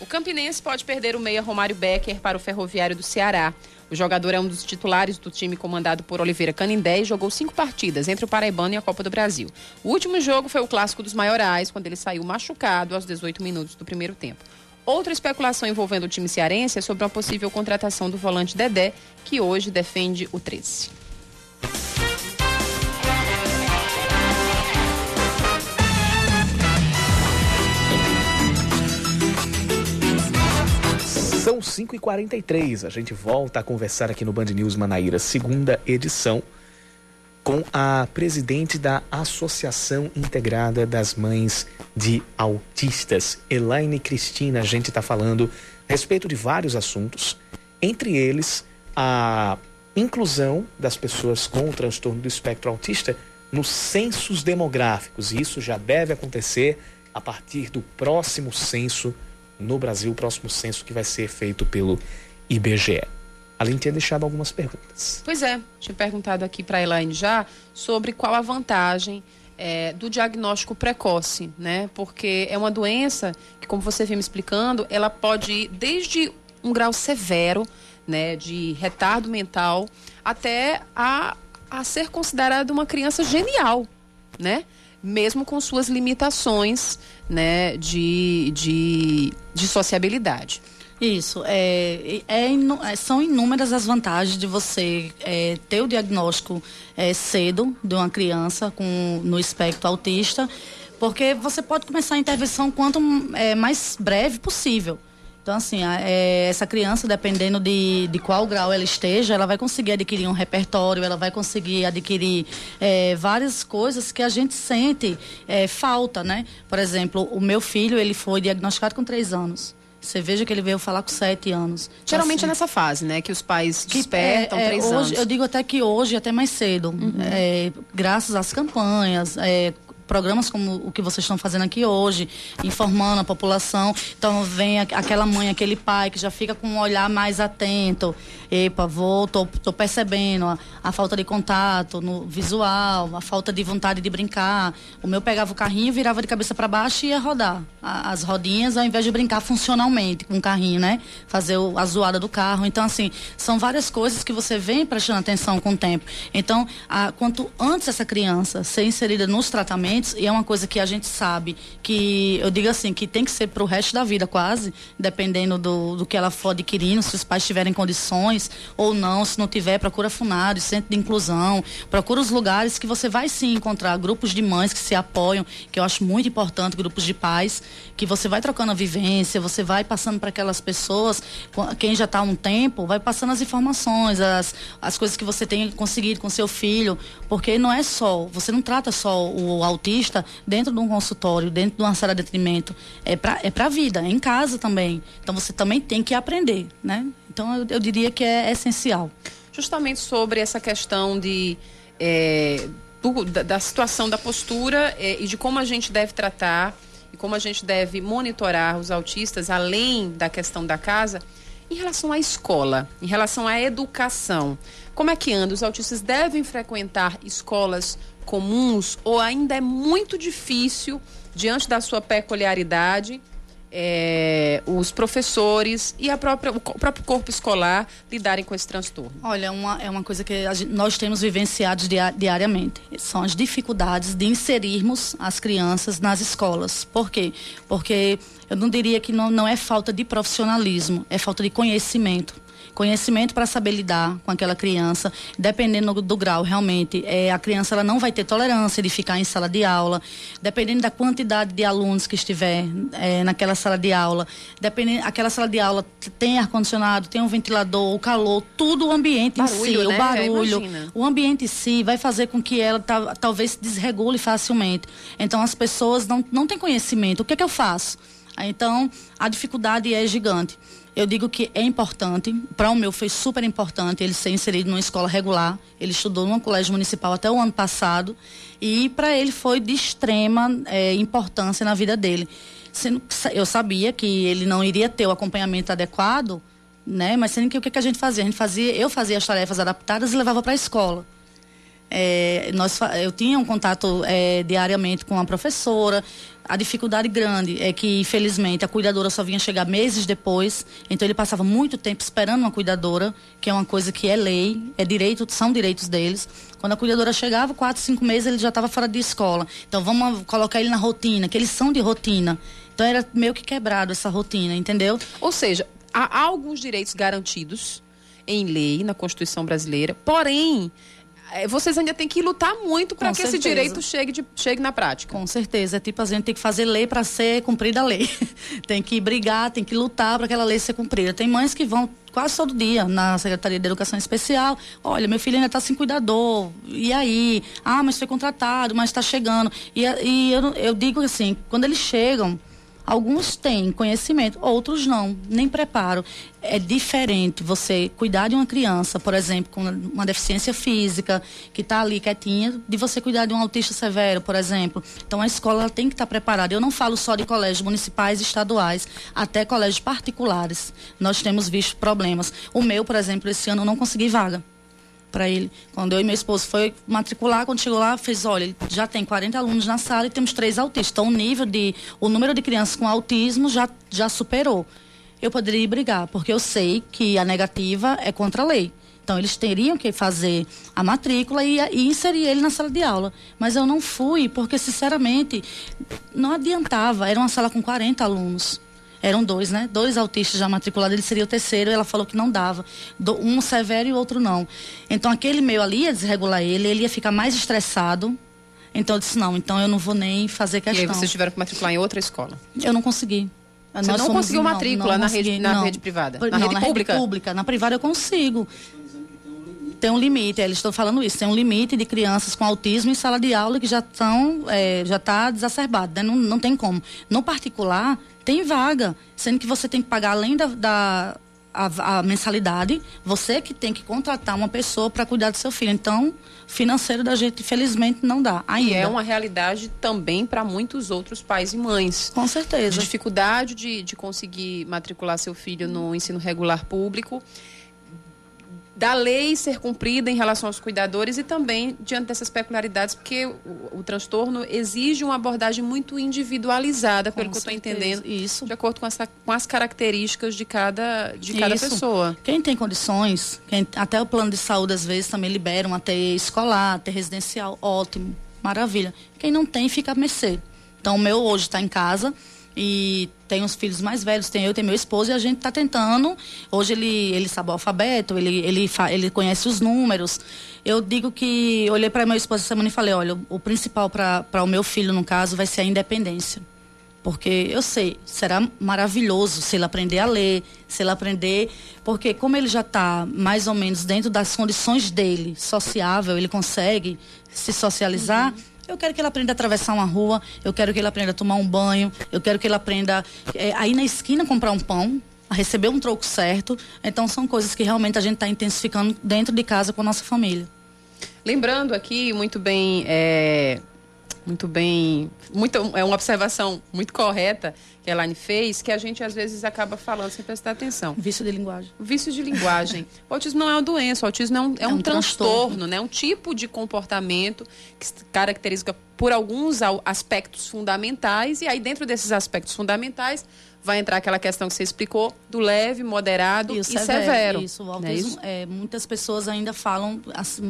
O Campinense pode perder o meia Romário Becker para o Ferroviário do Ceará. O jogador é um dos titulares do time comandado por Oliveira Canindé e jogou cinco partidas entre o Paraibano e a Copa do Brasil. O último jogo foi o clássico dos maiorais, quando ele saiu machucado aos 18 minutos do primeiro tempo. Outra especulação envolvendo o time cearense é sobre uma possível contratação do volante Dedé, que hoje defende o 13. São 5h43. A gente volta a conversar aqui no Band News Manaíra, segunda edição, com a presidente da Associação Integrada das Mães de Autistas, Elaine Cristina. A gente está falando a respeito de vários assuntos, entre eles a inclusão das pessoas com o transtorno do espectro autista nos censos demográficos. E isso já deve acontecer a partir do próximo censo no Brasil, o próximo censo que vai ser feito pelo IBGE. Além de ter deixado algumas perguntas. Pois é, tinha perguntado aqui para a Elaine já sobre qual a vantagem é, do diagnóstico precoce, né? Porque é uma doença que, como você vinha me explicando, ela pode ir desde um grau severo, né, de retardo mental, até a, a ser considerada uma criança genial, né? Mesmo com suas limitações, né, de, de, de sociabilidade. Isso. É, é, é, são inúmeras as vantagens de você é, ter o diagnóstico é, cedo de uma criança com, no espectro autista, porque você pode começar a intervenção quanto é, mais breve possível. Então, assim, a, é, essa criança, dependendo de, de qual grau ela esteja, ela vai conseguir adquirir um repertório, ela vai conseguir adquirir é, várias coisas que a gente sente é, falta, né? Por exemplo, o meu filho, ele foi diagnosticado com três anos. Você veja que ele veio falar com sete anos. Então, Geralmente assim, é nessa fase, né? Que os pais despertam é, é, três hoje, anos. Eu digo até que hoje, até mais cedo. Uhum. É, graças às campanhas, é, programas como o que vocês estão fazendo aqui hoje, informando a população. Então vem aquela mãe, aquele pai que já fica com um olhar mais atento. Epa, vou, tô, tô percebendo a, a, falta de contato no visual, a falta de vontade de brincar. O meu pegava o carrinho, virava de cabeça para baixo e ia rodar a, as rodinhas, ao invés de brincar funcionalmente com o carrinho, né? Fazer o, a zoada do carro. Então, assim, são várias coisas que você vem prestando atenção com o tempo. Então, a, quanto antes essa criança ser inserida nos tratamentos, e é uma coisa que a gente sabe que, eu digo assim, que tem que ser para o resto da vida quase, dependendo do, do que ela for adquirindo, se os pais tiverem condições ou não, se não tiver, procura FUNARIO, centro de inclusão, procura os lugares que você vai sim encontrar grupos de mães que se apoiam, que eu acho muito importante, grupos de pais, que você vai trocando a vivência, você vai passando para aquelas pessoas, quem já está há um tempo, vai passando as informações, as, as coisas que você tem conseguido com seu filho, porque não é só, você não trata só o autismo dentro de um consultório, dentro de uma sala de atendimento, é para é a vida, é em casa também. Então você também tem que aprender, né? Então eu, eu diria que é essencial. Justamente sobre essa questão de. É, do, da, da, situação da postura é, e de como a gente deve tratar e como a gente deve monitorar os autistas, além da questão da casa, em relação à escola, em relação à educação. Como é que anda? Os autistas devem frequentar escolas comuns ou ainda é muito difícil, diante da sua peculiaridade, é, os professores e própria, o próprio corpo escolar lidarem com esse transtorno? Olha, uma, é uma coisa que gente, nós temos vivenciado diariamente. São as dificuldades de inserirmos as crianças nas escolas. Por quê? Porque eu não diria que não, não é falta de profissionalismo, é falta de conhecimento conhecimento para saber lidar com aquela criança, dependendo do, grau, realmente, é, a criança ela não vai ter tolerância de ficar em sala de aula, dependendo da quantidade de alunos que estiver é, naquela sala de aula, dependendo, aquela sala de aula tem ar-condicionado, tem um ventilador, o calor, tudo o ambiente barulho, em si, né? o barulho, o ambiente em si vai fazer com que ela talvez se desregule facilmente. Então as pessoas não, não têm conhecimento. O que é que eu faço? Então, a dificuldade é gigante. Eu digo que é importante, para o meu foi super importante ele ser inserido numa escola regular. Ele estudou num colégio municipal até o ano passado e para ele foi de extrema é, importância na vida dele. Eu sabia que ele não iria ter o acompanhamento adequado, né? Mas sendo que o que, que a gente fazia? A gente fazia, eu fazia as tarefas adaptadas e levava para a escola. É, nós, eu tinha um contato é, diariamente com a professora. A dificuldade grande é que, infelizmente, a cuidadora só vinha chegar meses depois. Então, ele passava muito tempo esperando uma cuidadora, que é uma coisa que é lei, é direito, são direitos deles. Quando a cuidadora chegava, quatro, cinco meses, ele já estava fora de escola. Então, vamos colocar ele na rotina, que eles são de rotina. Então, era meio que quebrado essa rotina, entendeu? Ou seja, há alguns direitos garantidos em lei, na Constituição brasileira, porém vocês ainda têm que lutar muito para que certeza. esse direito chegue, de, chegue na prática. Com certeza. É tipo, a gente tem que fazer lei para ser cumprida a lei. tem que brigar, tem que lutar para aquela lei ser cumprida. Tem mães que vão quase todo dia na Secretaria de Educação Especial. Olha, meu filho ainda está sem cuidador. E aí? Ah, mas foi contratado, mas está chegando. E, e eu, eu digo assim, quando eles chegam Alguns têm conhecimento, outros não, nem preparo. É diferente você cuidar de uma criança, por exemplo, com uma deficiência física, que está ali quietinha, de você cuidar de um autista severo, por exemplo. Então a escola tem que estar tá preparada. Eu não falo só de colégios municipais e estaduais, até colégios particulares. Nós temos visto problemas. O meu, por exemplo, esse ano eu não consegui vaga para ele. Quando eu e meu esposo foi matricular, quando chegou lá, fez, olha, já tem 40 alunos na sala e temos três autistas. Então o nível de o número de crianças com autismo já já superou. Eu poderia brigar, porque eu sei que a negativa é contra a lei. Então eles teriam que fazer a matrícula e, e inserir ele na sala de aula. Mas eu não fui, porque sinceramente não adiantava. Era uma sala com 40 alunos. Eram dois, né? Dois autistas já matriculados, ele seria o terceiro, e ela falou que não dava. Um severo e o outro não. Então aquele meio ali ia desregular ele, ele ia ficar mais estressado. Então eu disse, não, então eu não vou nem fazer questão. E aí vocês tiveram que matricular em outra escola? Eu não consegui. Você Nós não conseguiu matrícula não, não na, rede, na rede privada? Na não, rede na pública? rede pública. Na privada eu consigo. Tem um limite, eles estão falando isso, tem um limite de crianças com autismo em sala de aula que já estão, é, já está desacerbado, né? não, não tem como. No particular, tem vaga, sendo que você tem que pagar além da, da a, a, mensalidade, você que tem que contratar uma pessoa para cuidar do seu filho. Então, financeiro da gente, infelizmente, não dá. Ainda. E é uma realidade também para muitos outros pais e mães. Com certeza. Dificuldade de, de conseguir matricular seu filho no ensino regular público da lei ser cumprida em relação aos cuidadores e também diante dessas peculiaridades, porque o, o transtorno exige uma abordagem muito individualizada, pelo com que eu estou entendendo, isso. de acordo com, essa, com as características de cada, de cada pessoa. Quem tem condições, quem, até o plano de saúde às vezes também liberam até escolar, até residencial, ótimo, maravilha. Quem não tem, fica a mercê. Então, o meu hoje está em casa, e tem os filhos mais velhos, tem eu, tem meu esposo, e a gente está tentando. Hoje ele, ele sabe o alfabeto, ele, ele, ele conhece os números. Eu digo que, olhei para meu esposo essa semana e falei: olha, o, o principal para o meu filho, no caso, vai ser a independência. Porque eu sei, será maravilhoso se ele aprender a ler, se ele aprender. Porque, como ele já está mais ou menos dentro das condições dele, sociável, ele consegue se socializar. Uhum eu quero que ele aprenda a atravessar uma rua, eu quero que ele aprenda a tomar um banho, eu quero que ele aprenda é, a ir na esquina comprar um pão, a receber um troco certo. Então são coisas que realmente a gente está intensificando dentro de casa com a nossa família. Lembrando aqui, muito bem, é, muito bem, muito, é uma observação muito correta que a Elaine fez, que a gente às vezes acaba falando sem prestar atenção. Vício de linguagem. Vício de linguagem. o autismo não é uma doença, o autismo é um, é, é um, um transtorno, transtorno, né? um tipo de comportamento que se caracteriza por alguns aspectos fundamentais, e aí dentro desses aspectos fundamentais vai entrar aquela questão que você explicou do leve, moderado e, e severo, severo. Isso, o autismo, é isso? É, muitas pessoas ainda falam,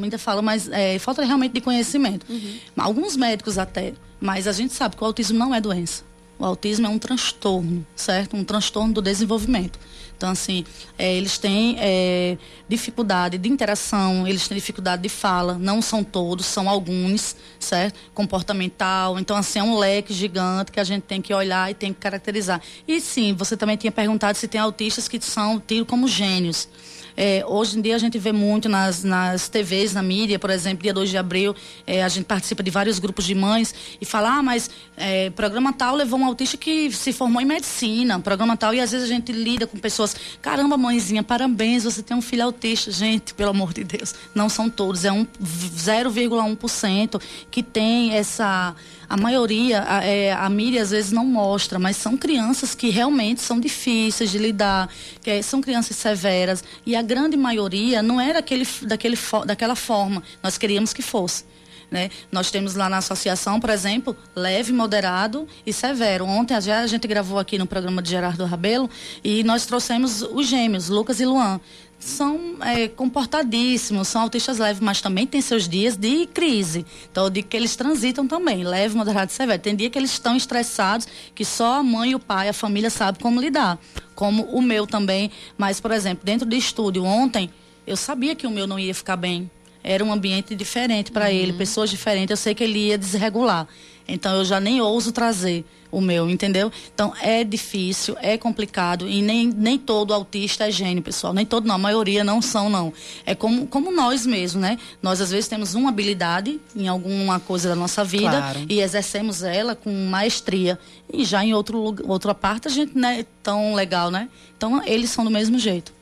ainda falam, mas é, falta realmente de conhecimento. Uhum. Alguns médicos até, mas a gente sabe que o autismo não é doença. O autismo é um transtorno, certo? Um transtorno do desenvolvimento. Então, assim, é, eles têm é, dificuldade de interação, eles têm dificuldade de fala, não são todos, são alguns, certo? Comportamental. Então, assim, é um leque gigante que a gente tem que olhar e tem que caracterizar. E sim, você também tinha perguntado se tem autistas que são tidos como gênios. É, hoje em dia a gente vê muito nas, nas TVs, na mídia, por exemplo, dia 2 de abril, é, a gente participa de vários grupos de mães e fala, ah, mas é, programa tal levou um autista que se formou em medicina, programa tal, e às vezes a gente lida com pessoas, caramba, mãezinha, parabéns, você tem um filho autista. Gente, pelo amor de Deus, não são todos, é um 0,1% que tem essa a maioria, a, é, a mídia às vezes não mostra, mas são crianças que realmente são difíceis de lidar, que são crianças severas. E a grande maioria não era aquele, daquele, daquela forma. Nós queríamos que fosse. Né? Nós temos lá na associação, por exemplo, leve, moderado e severo. Ontem a gente gravou aqui no programa de Gerardo Rabelo e nós trouxemos os gêmeos, Lucas e Luan são é, comportadíssimos, são autistas leves, mas também tem seus dias de crise. Então, digo que eles transitam também, leve, moderado e severo. Tem dia que eles estão estressados, que só a mãe, o pai, a família sabe como lidar. Como o meu também. Mas, por exemplo, dentro do estúdio ontem, eu sabia que o meu não ia ficar bem. Era um ambiente diferente para uhum. ele, pessoas diferentes. Eu sei que ele ia desregular. Então eu já nem ouso trazer o meu, entendeu? Então é difícil, é complicado e nem, nem todo autista é gênio, pessoal. Nem todo, não. A maioria não são, não. É como, como nós mesmos, né? Nós às vezes temos uma habilidade em alguma coisa da nossa vida claro. e exercemos ela com maestria. E já em outro, outra parte a gente não é tão legal, né? Então eles são do mesmo jeito.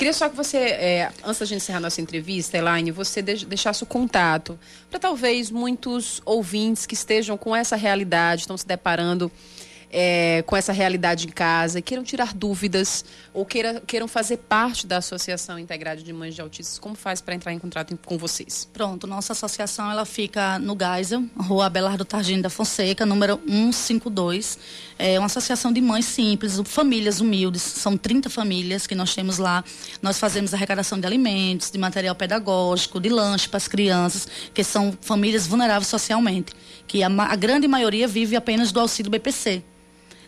Queria só que você, é, antes da gente encerrar nossa entrevista, Elaine, você deixasse o contato para talvez muitos ouvintes que estejam com essa realidade, estão se deparando é, com essa realidade em casa, queiram tirar dúvidas ou queira, queiram fazer parte da Associação Integrada de Mães de Autistas, como faz para entrar em contato com vocês? Pronto, nossa associação ela fica no Geisel, Rua Abelardo Targino da Fonseca, número 152. É uma associação de mães simples, famílias humildes, são 30 famílias que nós temos lá. Nós fazemos arrecadação de alimentos, de material pedagógico, de lanche para as crianças, que são famílias vulneráveis socialmente, que a, a grande maioria vive apenas do auxílio BPC.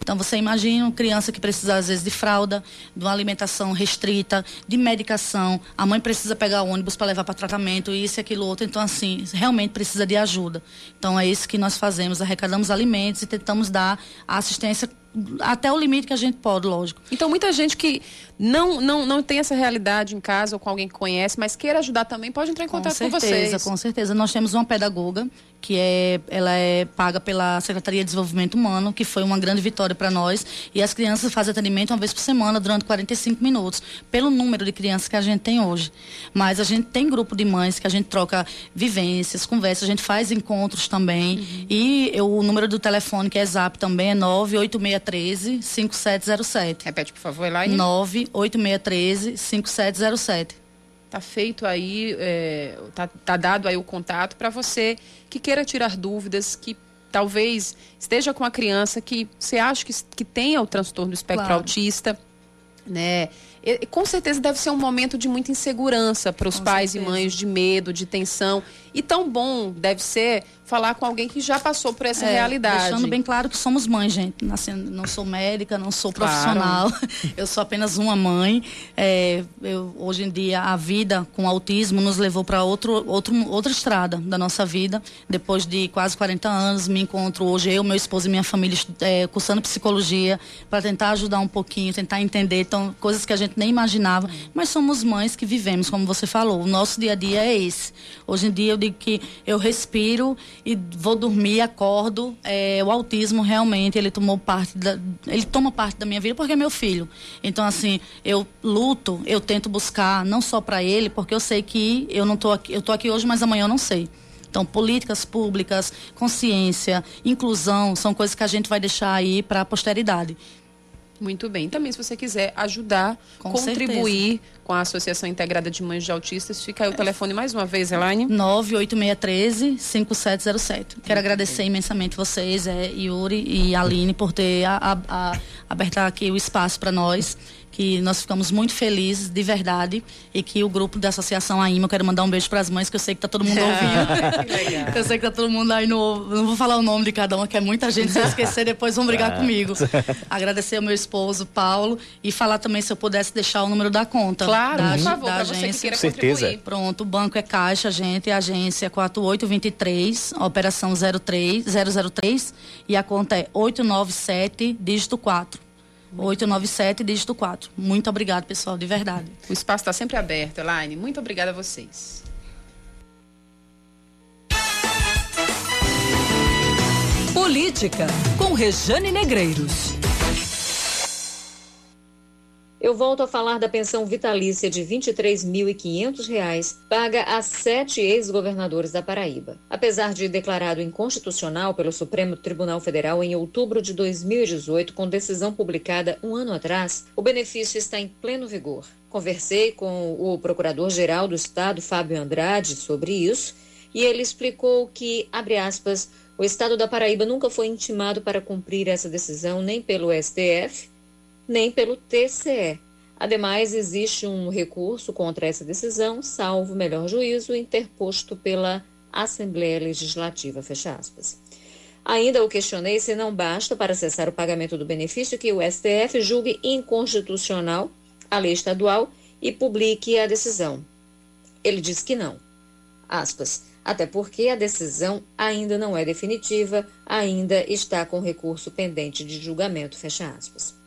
Então você imagina uma criança que precisa às vezes de fralda, de uma alimentação restrita, de medicação, a mãe precisa pegar ônibus para levar para tratamento, isso e aquilo outro, então assim, realmente precisa de ajuda. Então é isso que nós fazemos, arrecadamos alimentos e tentamos dar a assistência até o limite que a gente pode, lógico. Então muita gente que não, não, não tem essa realidade em casa ou com alguém que conhece, mas queira ajudar também, pode entrar em contato com, certeza, com vocês. Com certeza, Nós temos uma pedagoga que é, ela é paga pela Secretaria de Desenvolvimento Humano, que foi uma grande vitória para nós. E as crianças fazem atendimento uma vez por semana, durante 45 minutos, pelo número de crianças que a gente tem hoje. Mas a gente tem grupo de mães que a gente troca vivências, conversas, a gente faz encontros também. Uhum. E eu, o número do telefone, que é zap também, é 98613 5707. Repete, por favor, Elaine. 98613 5707. Tá feito aí, é, tá, tá dado aí o contato para você que queira tirar dúvidas, que talvez esteja com a criança que você acha que, que tenha o transtorno do espectro claro. autista, né? E, com certeza deve ser um momento de muita insegurança para os pais certeza. e mães, de medo, de tensão. E tão bom deve ser falar com alguém que já passou por essa é, realidade. Deixando bem claro que somos mães, gente. Nascendo, não sou médica, não sou profissional. Claro. Eu sou apenas uma mãe. É, eu, hoje em dia, a vida com autismo nos levou para outro, outro, outra estrada da nossa vida. Depois de quase 40 anos, me encontro hoje, eu, meu esposo e minha família, é, cursando psicologia, para tentar ajudar um pouquinho, tentar entender. Então, coisas que a gente nem imaginava. Mas somos mães que vivemos, como você falou. O nosso dia a dia é esse. Hoje em dia, eu digo que eu respiro e vou dormir, acordo. É, o autismo realmente ele tomou parte da, ele toma parte da minha vida porque é meu filho. Então assim, eu luto, eu tento buscar não só para ele, porque eu sei que eu não tô aqui, eu tô aqui hoje, mas amanhã eu não sei. Então, políticas públicas, consciência, inclusão, são coisas que a gente vai deixar aí para a posteridade. Muito bem. Também, se você quiser ajudar, com contribuir certeza. com a Associação Integrada de Mães de Autistas, fica aí o telefone mais uma vez, Elaine. 98613-5707. Quero agradecer imensamente vocês, é, Yuri e Aline, por ter a, a, a, aberto aqui o espaço para nós que nós ficamos muito felizes, de verdade, e que o grupo da Associação AIMA, eu quero mandar um beijo para as mães, que eu sei que está todo mundo ouvindo. eu sei que está todo mundo aí no. Não vou falar o nome de cada uma, que é muita gente, se eu esquecer, depois vão brigar comigo. Agradecer ao meu esposo, Paulo, e falar também se eu pudesse deixar o número da conta. Claro, da, por favor, da agência. Você Certeza. Pronto, o banco é Caixa, gente, a agência 4823, operação 03, 003, e a conta é 897, dígito 4. 897, dígito 4. Muito obrigado, pessoal, de verdade. O espaço está sempre aberto, Elaine. Muito obrigada a vocês. Política, com Rejane Negreiros. Eu volto a falar da pensão vitalícia de R$ 23.500 paga a sete ex-governadores da Paraíba. Apesar de declarado inconstitucional pelo Supremo Tribunal Federal em outubro de 2018, com decisão publicada um ano atrás, o benefício está em pleno vigor. Conversei com o Procurador-Geral do Estado, Fábio Andrade, sobre isso, e ele explicou que, abre aspas, o Estado da Paraíba nunca foi intimado para cumprir essa decisão nem pelo STF, nem pelo TCE. Ademais, existe um recurso contra essa decisão, salvo melhor juízo, interposto pela Assembleia Legislativa. Fecha aspas. Ainda o questionei se não basta para cessar o pagamento do benefício que o STF julgue inconstitucional a lei estadual e publique a decisão. Ele diz que não. Aspas. Até porque a decisão ainda não é definitiva, ainda está com recurso pendente de julgamento. Fecha aspas.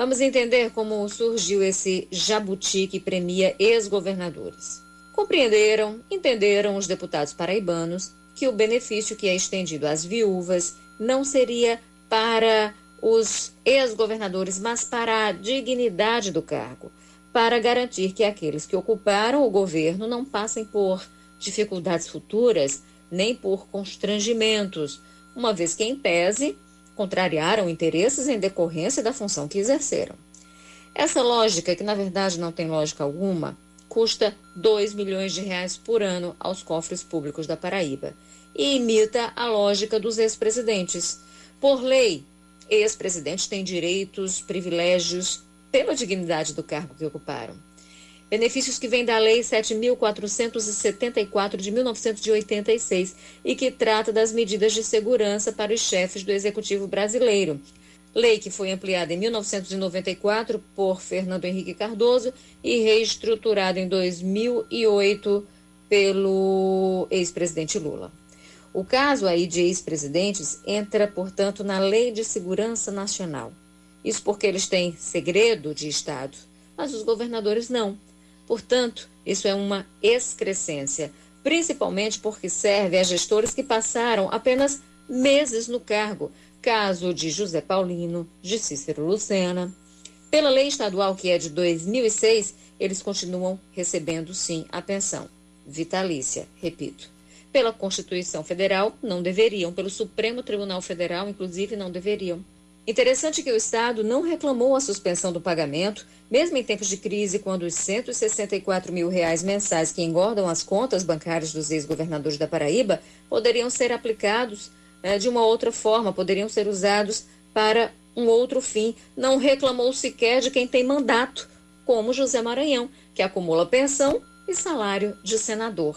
Vamos entender como surgiu esse jabuti que premia ex-governadores. Compreenderam, entenderam os deputados paraibanos que o benefício que é estendido às viúvas não seria para os ex-governadores, mas para a dignidade do cargo, para garantir que aqueles que ocuparam o governo não passem por dificuldades futuras nem por constrangimentos, uma vez que, em tese, contrariaram interesses em decorrência da função que exerceram. Essa lógica, que na verdade não tem lógica alguma, custa 2 milhões de reais por ano aos cofres públicos da Paraíba e imita a lógica dos ex-presidentes. Por lei, ex-presidentes têm direitos, privilégios pela dignidade do cargo que ocuparam. Benefícios que vêm da Lei 7.474 de 1986 e que trata das medidas de segurança para os chefes do Executivo brasileiro. Lei que foi ampliada em 1994 por Fernando Henrique Cardoso e reestruturada em 2008 pelo ex-presidente Lula. O caso aí de ex-presidentes entra, portanto, na Lei de Segurança Nacional. Isso porque eles têm segredo de Estado, mas os governadores não. Portanto, isso é uma excrescência, principalmente porque serve a gestores que passaram apenas meses no cargo, caso de José Paulino, de Cícero Lucena. Pela lei estadual que é de 2006, eles continuam recebendo sim a pensão vitalícia, repito. Pela Constituição Federal, não deveriam, pelo Supremo Tribunal Federal, inclusive, não deveriam. Interessante que o Estado não reclamou a suspensão do pagamento, mesmo em tempos de crise, quando os 164 mil reais mensais que engordam as contas bancárias dos ex-governadores da Paraíba poderiam ser aplicados né, de uma outra forma, poderiam ser usados para um outro fim. Não reclamou sequer de quem tem mandato, como José Maranhão, que acumula pensão e salário de senador.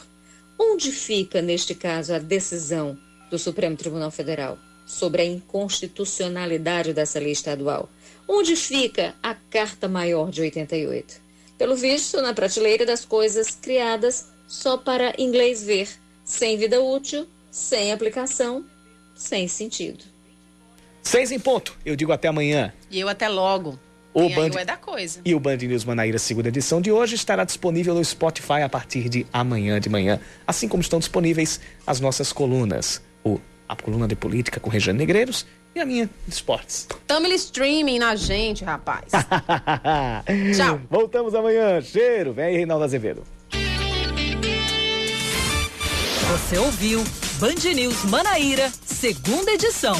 Onde fica, neste caso, a decisão do Supremo Tribunal Federal? Sobre a inconstitucionalidade dessa lei estadual. Onde fica a Carta Maior de 88? Pelo visto, na prateleira das coisas criadas só para inglês ver, sem vida útil, sem aplicação, sem sentido. Seis em ponto. Eu digo até amanhã. E eu até logo. O Band... é da coisa. E o Band News Manaíra, segunda edição de hoje, estará disponível no Spotify a partir de amanhã de manhã, assim como estão disponíveis as nossas colunas. O a coluna de política com Regiane Negreiros e a minha de esportes. Tamo streaming na gente, rapaz. Tchau. Voltamos amanhã. Cheiro. Vem aí, Reinaldo Azevedo. Você ouviu Band News Manaíra, segunda edição.